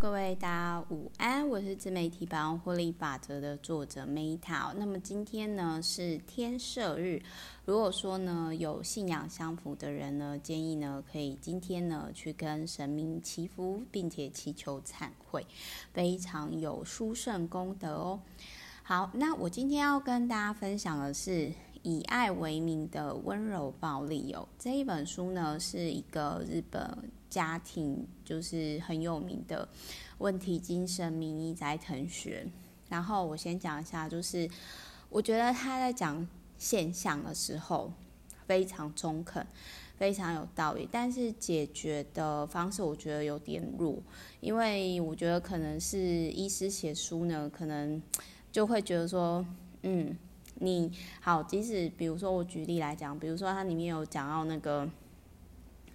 各位大家午安，我是自媒体百万获利法则的作者 Meta。那么今天呢是天赦日，如果说呢有信仰相符的人呢，建议呢可以今天呢去跟神明祈福，并且祈求忏悔，非常有殊胜功德哦。好，那我今天要跟大家分享的是以爱为名的温柔暴力哦。这一本书呢是一个日本。家庭就是很有名的问题精神名医斋藤学，然后我先讲一下，就是我觉得他在讲现象的时候非常中肯，非常有道理，但是解决的方式我觉得有点弱，因为我觉得可能是医师写书呢，可能就会觉得说，嗯，你好，即使比如说我举例来讲，比如说它里面有讲到那个。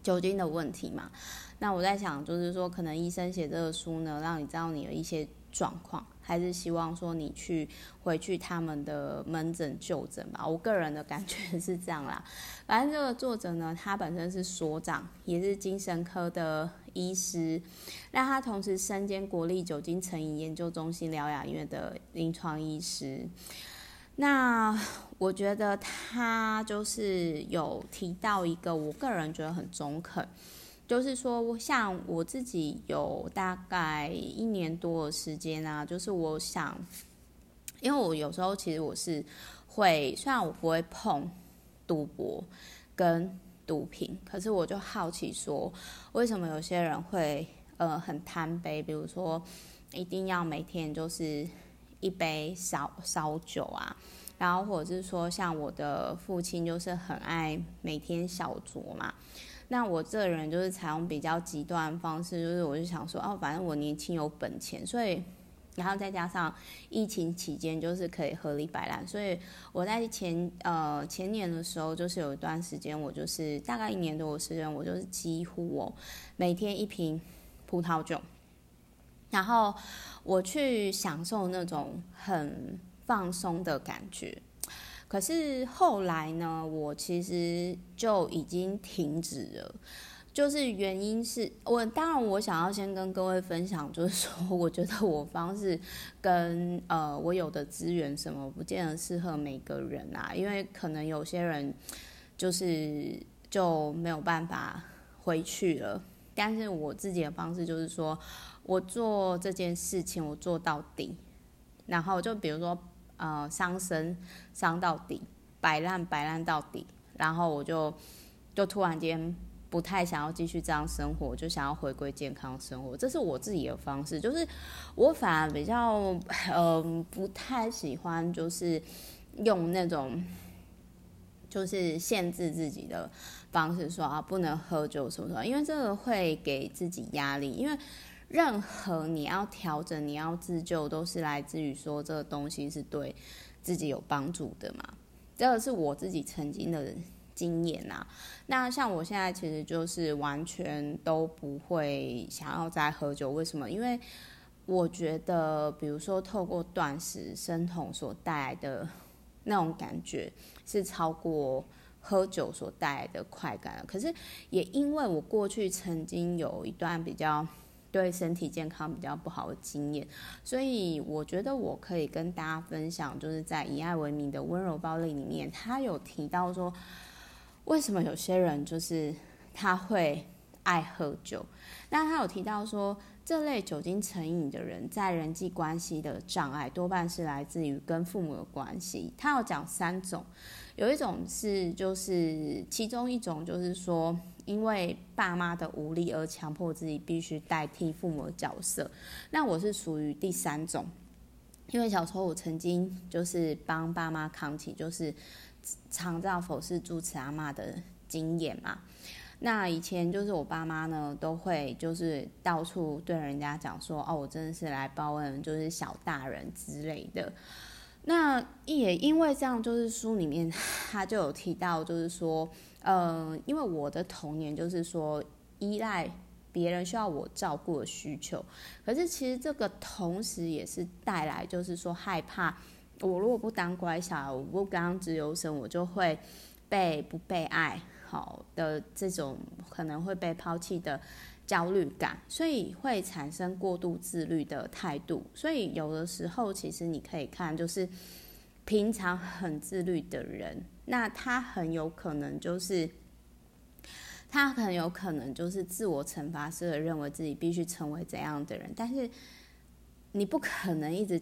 酒精的问题嘛，那我在想，就是说，可能医生写这个书呢，让你知道你的一些状况，还是希望说你去回去他们的门诊就诊吧。我个人的感觉是这样啦。反正这个作者呢，他本身是所长，也是精神科的医师，那他同时身兼国立酒精成瘾研究中心疗养院的临床医师。那我觉得他就是有提到一个，我个人觉得很中肯，就是说，像我自己有大概一年多的时间啊，就是我想，因为我有时候其实我是会，虽然我不会碰赌博跟毒品，可是我就好奇说，为什么有些人会呃很贪杯，比如说一定要每天就是。一杯烧烧酒啊，然后或者是说，像我的父亲就是很爱每天小酌嘛。那我这人就是采用比较极端的方式，就是我就想说，哦，反正我年轻有本钱，所以，然后再加上疫情期间就是可以合理摆烂，所以我在前呃前年的时候，就是有一段时间，我就是大概一年多的时间，我就是几乎哦每天一瓶葡萄酒。然后我去享受那种很放松的感觉，可是后来呢，我其实就已经停止了。就是原因是我当然我想要先跟各位分享，就是说我觉得我方式跟呃我有的资源什么不见得适合每个人啊，因为可能有些人就是就没有办法回去了。但是我自己的方式就是说，我做这件事情我做到底，然后就比如说呃伤身伤到底，摆烂摆烂到底，然后我就就突然间不太想要继续这样生活，就想要回归健康生活，这是我自己的方式，就是我反而比较嗯、呃、不太喜欢就是用那种。就是限制自己的方式说啊，不能喝酒什么什么，因为这个会给自己压力。因为任何你要调整、你要自救，都是来自于说这个东西是对自己有帮助的嘛。这个是我自己曾经的经验啊。那像我现在其实就是完全都不会想要再喝酒，为什么？因为我觉得，比如说透过断食、生酮所带来的。那种感觉是超过喝酒所带来的快感。可是也因为我过去曾经有一段比较对身体健康比较不好的经验，所以我觉得我可以跟大家分享，就是在以爱为名的温柔暴力里面，他有提到说，为什么有些人就是他会爱喝酒。那他有提到说，这类酒精成瘾的人在人际关系的障碍多半是来自于跟父母的关系。他有讲三种，有一种是就是其中一种就是说，因为爸妈的无力而强迫自己必须代替父母的角色。那我是属于第三种，因为小时候我曾经就是帮爸妈扛起就是长照佛事主持阿妈的经验嘛。那以前就是我爸妈呢，都会就是到处对人家讲说，哦，我真的是来报恩，就是小大人之类的。那也因为这样，就是书里面 他就有提到，就是说，呃，因为我的童年就是说依赖别人需要我照顾的需求，可是其实这个同时也是带来，就是说害怕，我如果不当乖小孩，我不当自由生，我就会被不被爱。好的这种可能会被抛弃的焦虑感，所以会产生过度自律的态度。所以有的时候，其实你可以看，就是平常很自律的人，那他很有可能就是他很有可能就是自我惩罚式的认为自己必须成为怎样的人，但是你不可能一直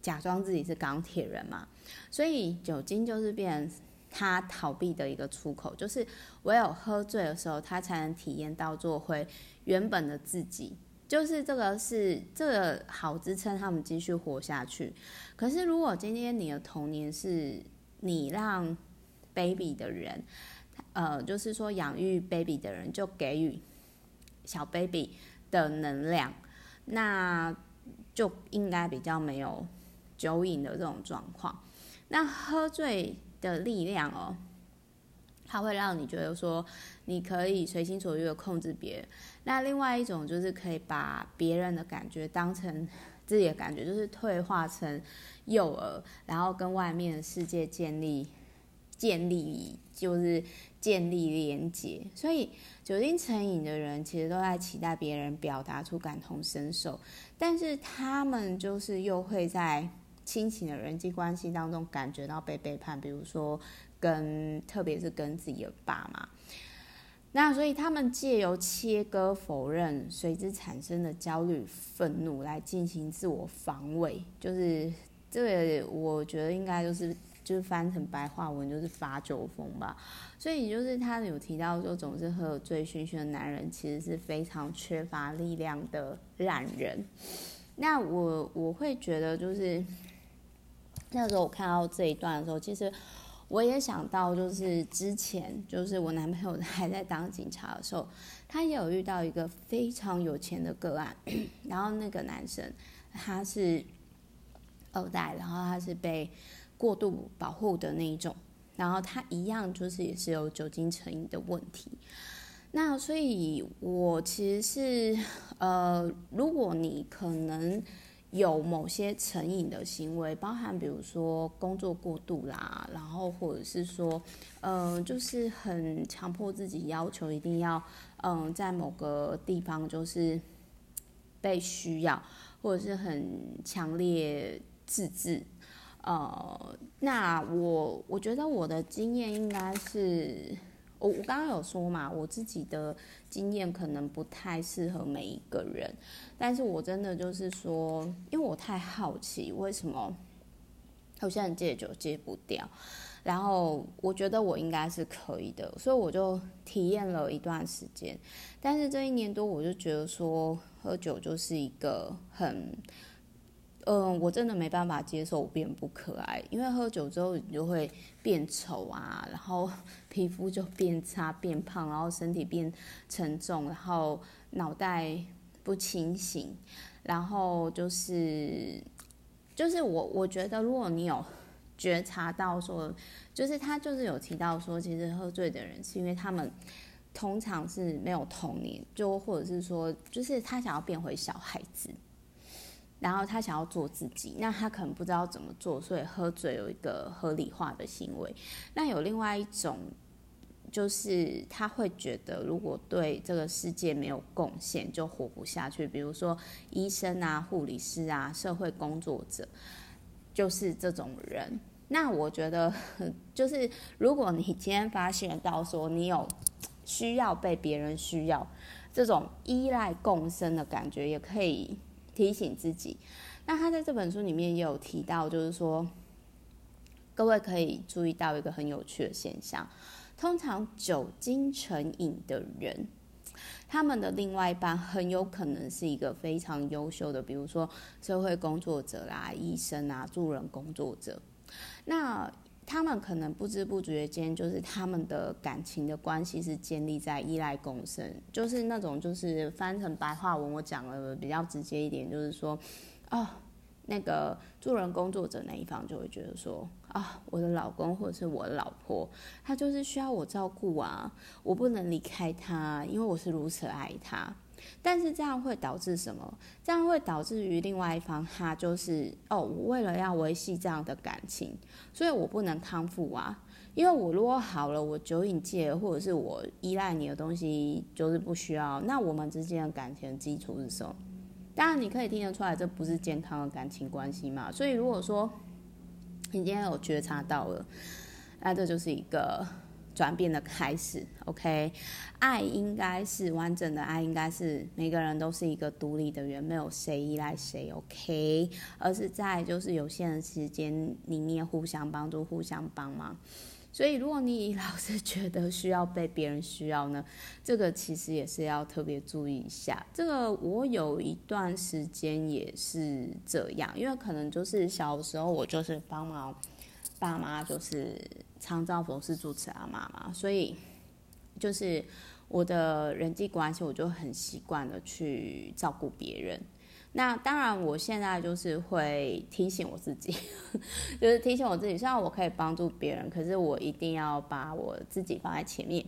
假装自己是钢铁人嘛。所以酒精就是变成他逃避的一个出口，就是唯有喝醉的时候，他才能体验到做回原本的自己。就是这个是这个好支撑他们继续活下去。可是如果今天你的童年是你让 baby 的人，呃，就是说养育 baby 的人就给予小 baby 的能量，那就应该比较没有酒瘾的这种状况。那喝醉的力量哦，它会让你觉得说你可以随心所欲的控制别人。那另外一种就是可以把别人的感觉当成 自己的感觉，就是退化成幼儿，然后跟外面的世界建立建立就是建立连接。所以酒精成瘾的人其实都在期待别人表达出感同身受，但是他们就是又会在。亲情的人际关系当中感觉到被背叛，比如说跟特别是跟自己的爸妈，那所以他们借由切割、否认随之产生的焦虑、愤怒来进行自我防卫，就是这个我觉得应该就是就是翻成白话文就是发酒疯吧。所以就是他有提到说，总是喝醉醺醺的男人其实是非常缺乏力量的懒人。那我我会觉得就是。那时候我看到这一段的时候，其实我也想到，就是之前就是我男朋友还在当警察的时候，他也有遇到一个非常有钱的个案，然后那个男生他是二代，然后他是被过度保护的那一种，然后他一样就是也是有酒精成瘾的问题。那所以，我其实是呃，如果你可能。有某些成瘾的行为，包含比如说工作过度啦，然后或者是说，嗯、就是很强迫自己要求一定要，嗯、在某个地方就是被需要，或者是很强烈自制，呃，那我我觉得我的经验应该是。我我刚刚有说嘛，我自己的经验可能不太适合每一个人，但是我真的就是说，因为我太好奇为什么有些人戒酒戒不掉，然后我觉得我应该是可以的，所以我就体验了一段时间，但是这一年多我就觉得说，喝酒就是一个很。嗯，我真的没办法接受我变不可爱，因为喝酒之后你就会变丑啊，然后皮肤就变差、变胖，然后身体变沉重，然后脑袋不清醒，然后就是就是我我觉得，如果你有觉察到说，就是他就是有提到说，其实喝醉的人是因为他们通常是没有童年，就或者是说，就是他想要变回小孩子。然后他想要做自己，那他可能不知道怎么做，所以喝醉有一个合理化的行为。那有另外一种，就是他会觉得如果对这个世界没有贡献，就活不下去。比如说医生啊、护理师啊、社会工作者，就是这种人。那我觉得，就是如果你今天发现到说你有需要被别人需要这种依赖共生的感觉，也可以。提醒自己，那他在这本书里面也有提到，就是说，各位可以注意到一个很有趣的现象，通常酒精成瘾的人，他们的另外一半很有可能是一个非常优秀的，比如说社会工作者啦、医生啊、助人工作者，那。他们可能不知不觉间，就是他们的感情的关系是建立在依赖共生，就是那种就是翻成白话文，我讲了比较直接一点，就是说，哦，那个助人工作者那一方就会觉得说，啊、我的老公或者是我的老婆，他就是需要我照顾啊，我不能离开他，因为我是如此爱他。但是这样会导致什么？这样会导致于另外一方，他就是哦，我为了要维系这样的感情，所以我不能康复啊。因为我如果好了，我酒瘾戒了，或者是我依赖你的东西就是不需要，那我们之间的感情基础是什么？当然你可以听得出来，这不是健康的感情关系嘛。所以如果说你今天有觉察到了，那这就是一个。转变的开始，OK，爱应该是完整的爱，应该是每个人都是一个独立的人，没有谁依赖谁，OK，而是在就是有限的时间里面互相帮助、互相帮忙。所以，如果你老是觉得需要被别人需要呢，这个其实也是要特别注意一下。这个我有一段时间也是这样，因为可能就是小时候我就是帮忙。爸妈就是常照佛是主持阿妈嘛，所以就是我的人际关系，我就很习惯的去照顾别人。那当然，我现在就是会提醒我自己，就是提醒我自己，虽然我可以帮助别人，可是我一定要把我自己放在前面。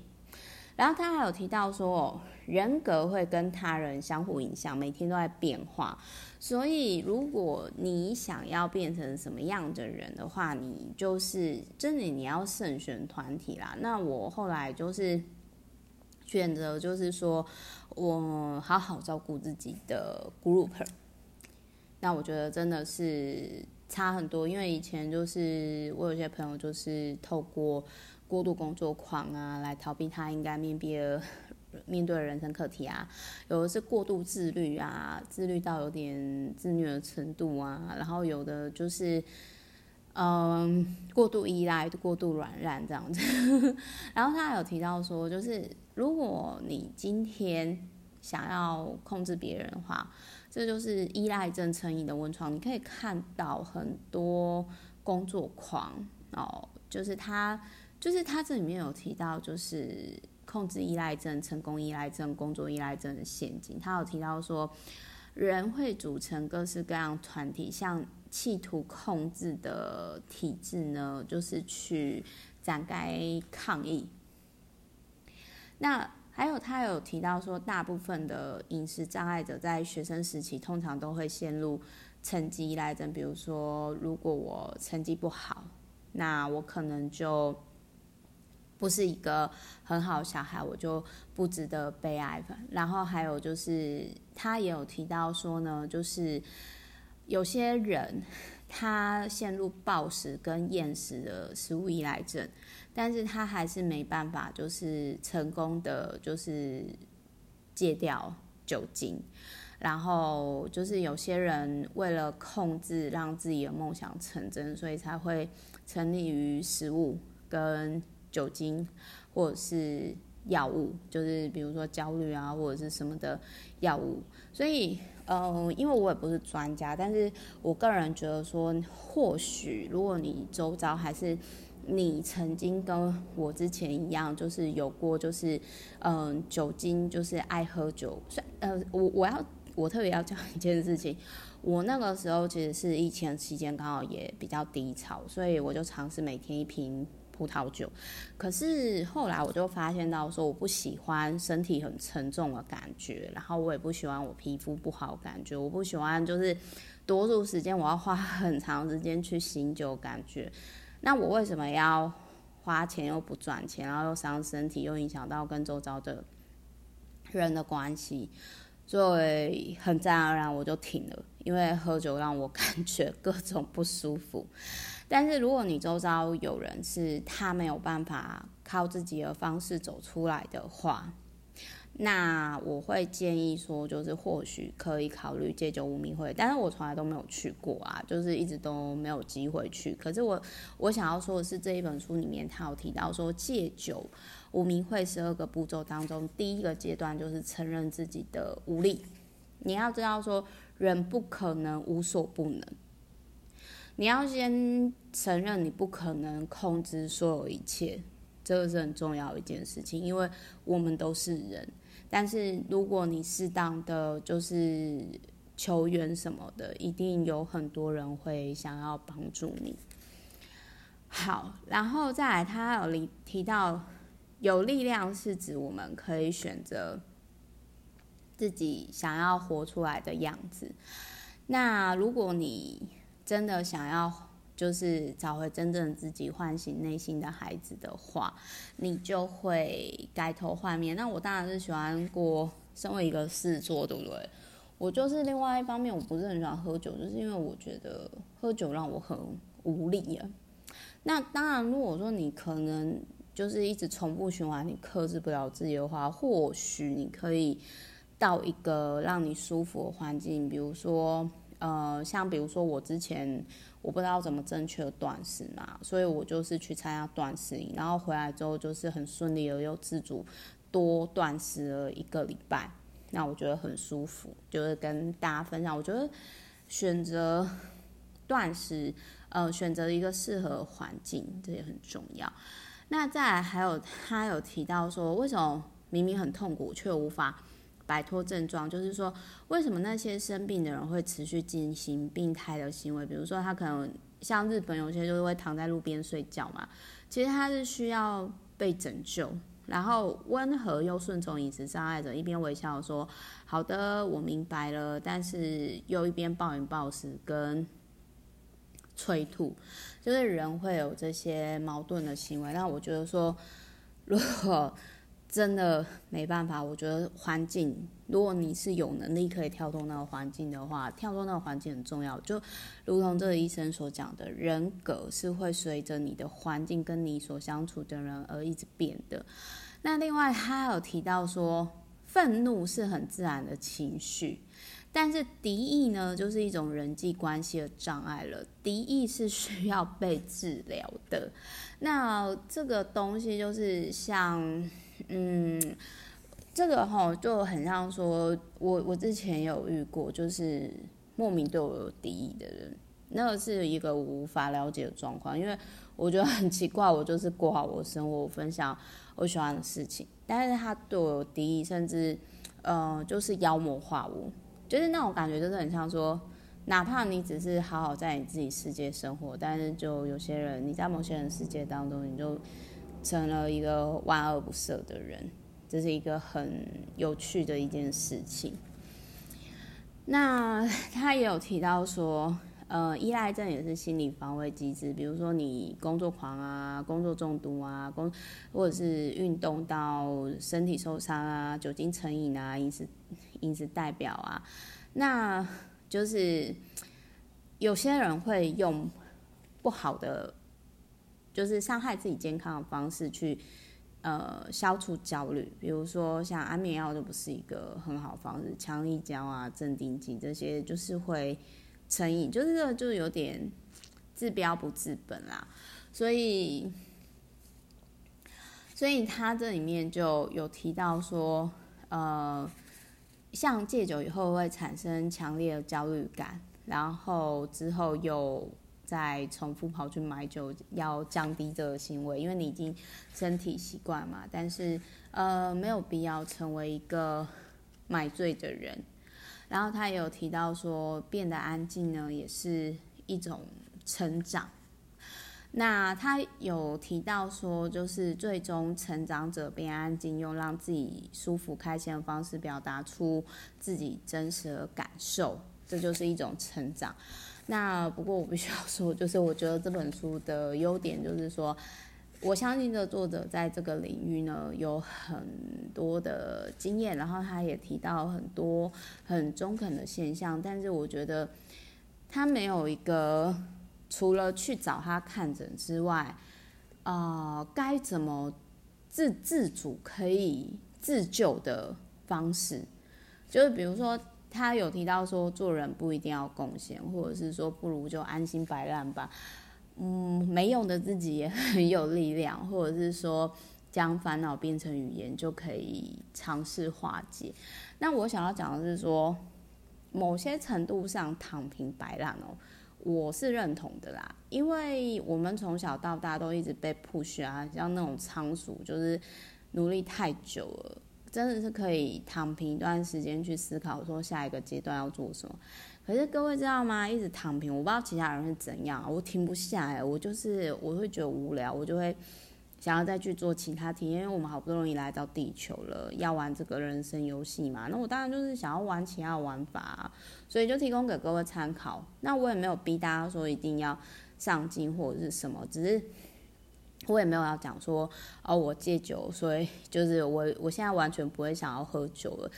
然后他还有提到说，人格会跟他人相互影响，每天都在变化。所以，如果你想要变成什么样的人的话，你就是真的你要慎选团体啦。那我后来就是选择，就是说我好好照顾自己的 group。那我觉得真的是差很多，因为以前就是我有些朋友就是透过过度工作狂啊，来逃避他应该面对 面对的人生课题啊，有的是过度自律啊，自律到有点自虐的程度啊，然后有的就是，嗯，过度依赖、过度软烂这样子。然后他有提到说，就是如果你今天想要控制别人的话，这就是依赖症成瘾的温床。你可以看到很多工作狂哦，就是他，就是他这里面有提到，就是。控制依赖症、成功依赖症、工作依赖症的陷阱。他有提到说，人会组成各式各样团体，像企图控制的体制呢，就是去展开抗议。那还有他有提到说，大部分的饮食障碍者在学生时期通常都会陷入成绩依赖症。比如说，如果我成绩不好，那我可能就。不是一个很好的小孩，我就不值得被爱。然后还有就是，他也有提到说呢，就是有些人他陷入暴食跟厌食的食物依赖症，但是他还是没办法，就是成功的就是戒掉酒精。然后就是有些人为了控制让自己的梦想成真，所以才会沉溺于食物跟。酒精或者是药物，就是比如说焦虑啊，或者是什么的药物。所以，呃，因为我也不是专家，但是我个人觉得说，或许如果你周遭还是你曾经跟我之前一样，就是有过，就是嗯、酒精，就是爱喝酒。算呃，我我要我特别要讲一件事情，我那个时候其实是疫情期间，刚好也比较低潮，所以我就尝试每天一瓶。葡萄酒，可是后来我就发现到说，我不喜欢身体很沉重的感觉，然后我也不喜欢我皮肤不好的感觉，我不喜欢就是多数时间我要花很长时间去醒酒感觉。那我为什么要花钱又不赚钱，然后又伤身体，又影响到跟周遭的人的关系？所以很自然而然我就停了，因为喝酒让我感觉各种不舒服。但是如果你周遭有人是他没有办法靠自己的方式走出来的话，那我会建议说，就是或许可以考虑戒酒无名会，但是我从来都没有去过啊，就是一直都没有机会去。可是我我想要说的是，这一本书里面他有提到说，戒酒无名会十二个步骤当中，第一个阶段就是承认自己的无力。你要知道说，人不可能无所不能。你要先承认你不可能控制所有一切，这个是很重要一件事情，因为我们都是人。但是如果你适当的就是求援什么的，一定有很多人会想要帮助你。好，然后再来，他有提到有力量是指我们可以选择自己想要活出来的样子。那如果你真的想要，就是找回真正自己，唤醒内心的孩子的话，你就会改头换面。那我当然是喜欢过身为一个狮子座，对不对？我就是另外一方面，我不是很喜欢喝酒，就是因为我觉得喝酒让我很无力啊。那当然，如果说你可能就是一直重复循环，你克制不了自己的话，或许你可以到一个让你舒服的环境，比如说，呃，像比如说我之前。我不知道怎么正确的断食嘛，所以我就是去参加断食营，然后回来之后就是很顺利的又自主多断食了一个礼拜，那我觉得很舒服，就是跟大家分享。我觉得选择断食，呃，选择一个适合环境，这也很重要。那再来还有他有提到说，为什么明明很痛苦却无法摆脱症状，就是说，为什么那些生病的人会持续进行病态的行为？比如说，他可能像日本有些就是会躺在路边睡觉嘛。其实他是需要被拯救，然后温和又顺从饮食障碍者，一边微笑说：“好的，我明白了。”但是又一边暴饮暴食跟催吐，就是人会有这些矛盾的行为。那我觉得说，如果真的没办法，我觉得环境，如果你是有能力可以跳脱那个环境的话，跳脱那个环境很重要。就如同这个医生所讲的，人格是会随着你的环境跟你所相处的人而一直变的。那另外，他有提到说，愤怒是很自然的情绪，但是敌意呢，就是一种人际关系的障碍了。敌意是需要被治疗的。那这个东西就是像。嗯，这个哈就很像说，我我之前有遇过，就是莫名对我有敌意的人，那个是一个我无法了解的状况，因为我觉得很奇怪，我就是过好我生活，我分享我喜欢的事情，但是他对我有敌意，甚至呃就是妖魔化我，就是那种感觉，就是很像说，哪怕你只是好好在你自己世界生活，但是就有些人你在某些人世界当中，你就。成了一个万恶不赦的人，这是一个很有趣的一件事情。那 他也有提到说，呃，依赖症也是心理防卫机制，比如说你工作狂啊、工作中毒啊、工或者是运动到身体受伤啊、酒精成瘾啊、饮食饮食代表啊，那就是有些人会用不好的。就是伤害自己健康的方式去，呃，消除焦虑。比如说像安眠药就不是一个很好的方式，强力胶啊、镇定剂这些就是会成瘾，就是这个就有点治标不治本啦。所以，所以他这里面就有提到说，呃，像戒酒以后会产生强烈的焦虑感，然后之后又。再重复跑去买酒，要降低这个行为，因为你已经身体习惯嘛。但是呃，没有必要成为一个买醉的人。然后他也有提到说，变得安静呢，也是一种成长。那他有提到说，就是最终成长者变安静，用让自己舒服开心的方式表达出自己真实的感受，这就是一种成长。那不过我必须要说，就是我觉得这本书的优点就是说，我相信这作者在这个领域呢有很多的经验，然后他也提到很多很中肯的现象，但是我觉得他没有一个除了去找他看诊之外，啊、该怎么自自主可以自救的方式，就是比如说。他有提到说，做人不一定要贡献，或者是说不如就安心摆烂吧。嗯，没用的自己也很有力量，或者是说将烦恼变成语言就可以尝试化解。那我想要讲的是说，某些程度上躺平摆烂哦，我是认同的啦，因为我们从小到大都一直被 push 啊，像那种仓鼠，就是努力太久了。真的是可以躺平一段时间去思考，说下一个阶段要做什么。可是各位知道吗？一直躺平，我不知道其他人是怎样，我停不下来，我就是我会觉得无聊，我就会想要再去做其他体验。因为我们好不容易来到地球了，要玩这个人生游戏嘛，那我当然就是想要玩其他玩法，所以就提供给各位参考。那我也没有逼大家说一定要上进或者是什么，只是我也没有要讲说哦，我戒酒，所以就是我我现在完全不会想要喝酒了，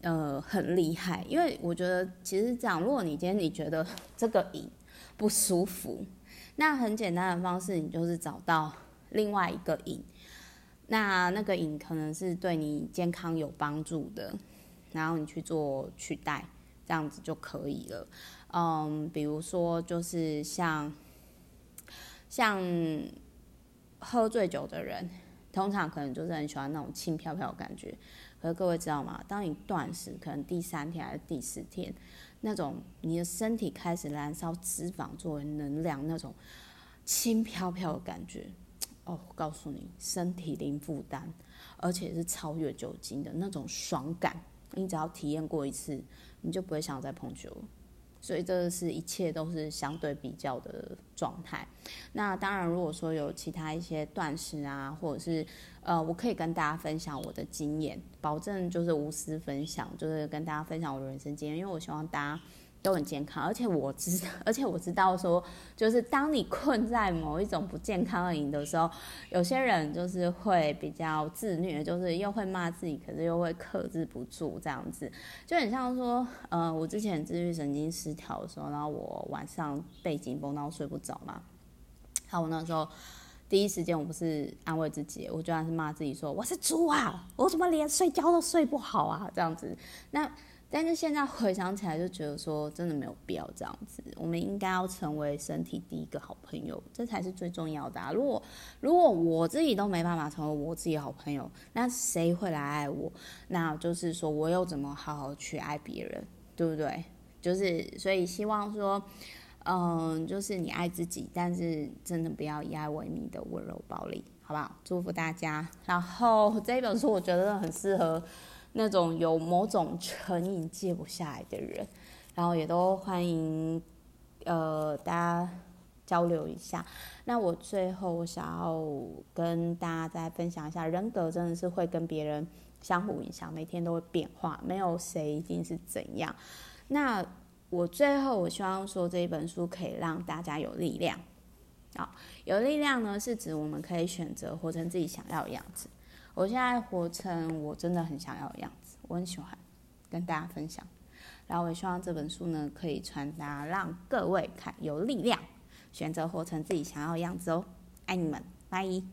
呃，很厉害，因为我觉得其实这样，如果你今天你觉得这个瘾不舒服，那很简单的方式，你就是找到另外一个瘾，那那个瘾可能是对你健康有帮助的，然后你去做取代，这样子就可以了。嗯，比如说就是像像喝醉酒的人，通常可能就是很喜欢那种轻飘飘的感觉。可是各位知道吗？当你断食，可能第三天还是第四天，那种你的身体开始燃烧脂肪作为能量，那种轻飘飘的感觉，哦，告诉你，身体零负担，而且是超越酒精的那种爽感。你只要体验过一次，你就不会想再碰酒。所以这是一切都是相对比较的状态。那当然，如果说有其他一些断食啊，或者是呃，我可以跟大家分享我的经验，保证就是无私分享，就是跟大家分享我的人生经验，因为我希望大家。都很健康，而且我知，而且我知道说，就是当你困在某一种不健康的瘾的时候，有些人就是会比较自虐，就是又会骂自己，可是又会克制不住这样子，就很像说，呃，我之前自律神经失调的时候，然后我晚上背紧绷，然后睡不着嘛，好我那时候第一时间我不是安慰自己，我居然是骂自己说，我是猪啊，我怎么连睡觉都睡不好啊，这样子，那。但是现在回想起来，就觉得说真的没有必要这样子。我们应该要成为身体第一个好朋友，这才是最重要的啊。如果如果我自己都没办法成为我自己好朋友，那谁会来爱我？那就是说，我又怎么好好去爱别人，对不对？就是所以希望说，嗯，就是你爱自己，但是真的不要以爱为名的温柔暴力，好不好？祝福大家。然后这一本书我觉得很适合。那种有某种成瘾戒不下来的人，然后也都欢迎，呃，大家交流一下。那我最后想要跟大家再分享一下，人格真的是会跟别人相互影响，每天都会变化，没有谁一定是怎样。那我最后我希望说，这一本书可以让大家有力量。好，有力量呢，是指我们可以选择活成自己想要的样子。我现在活成我真的很想要的样子，我很喜欢跟大家分享，然后我也希望这本书呢可以传达，让各位看有力量，选择活成自己想要的样子哦。爱你们，拜。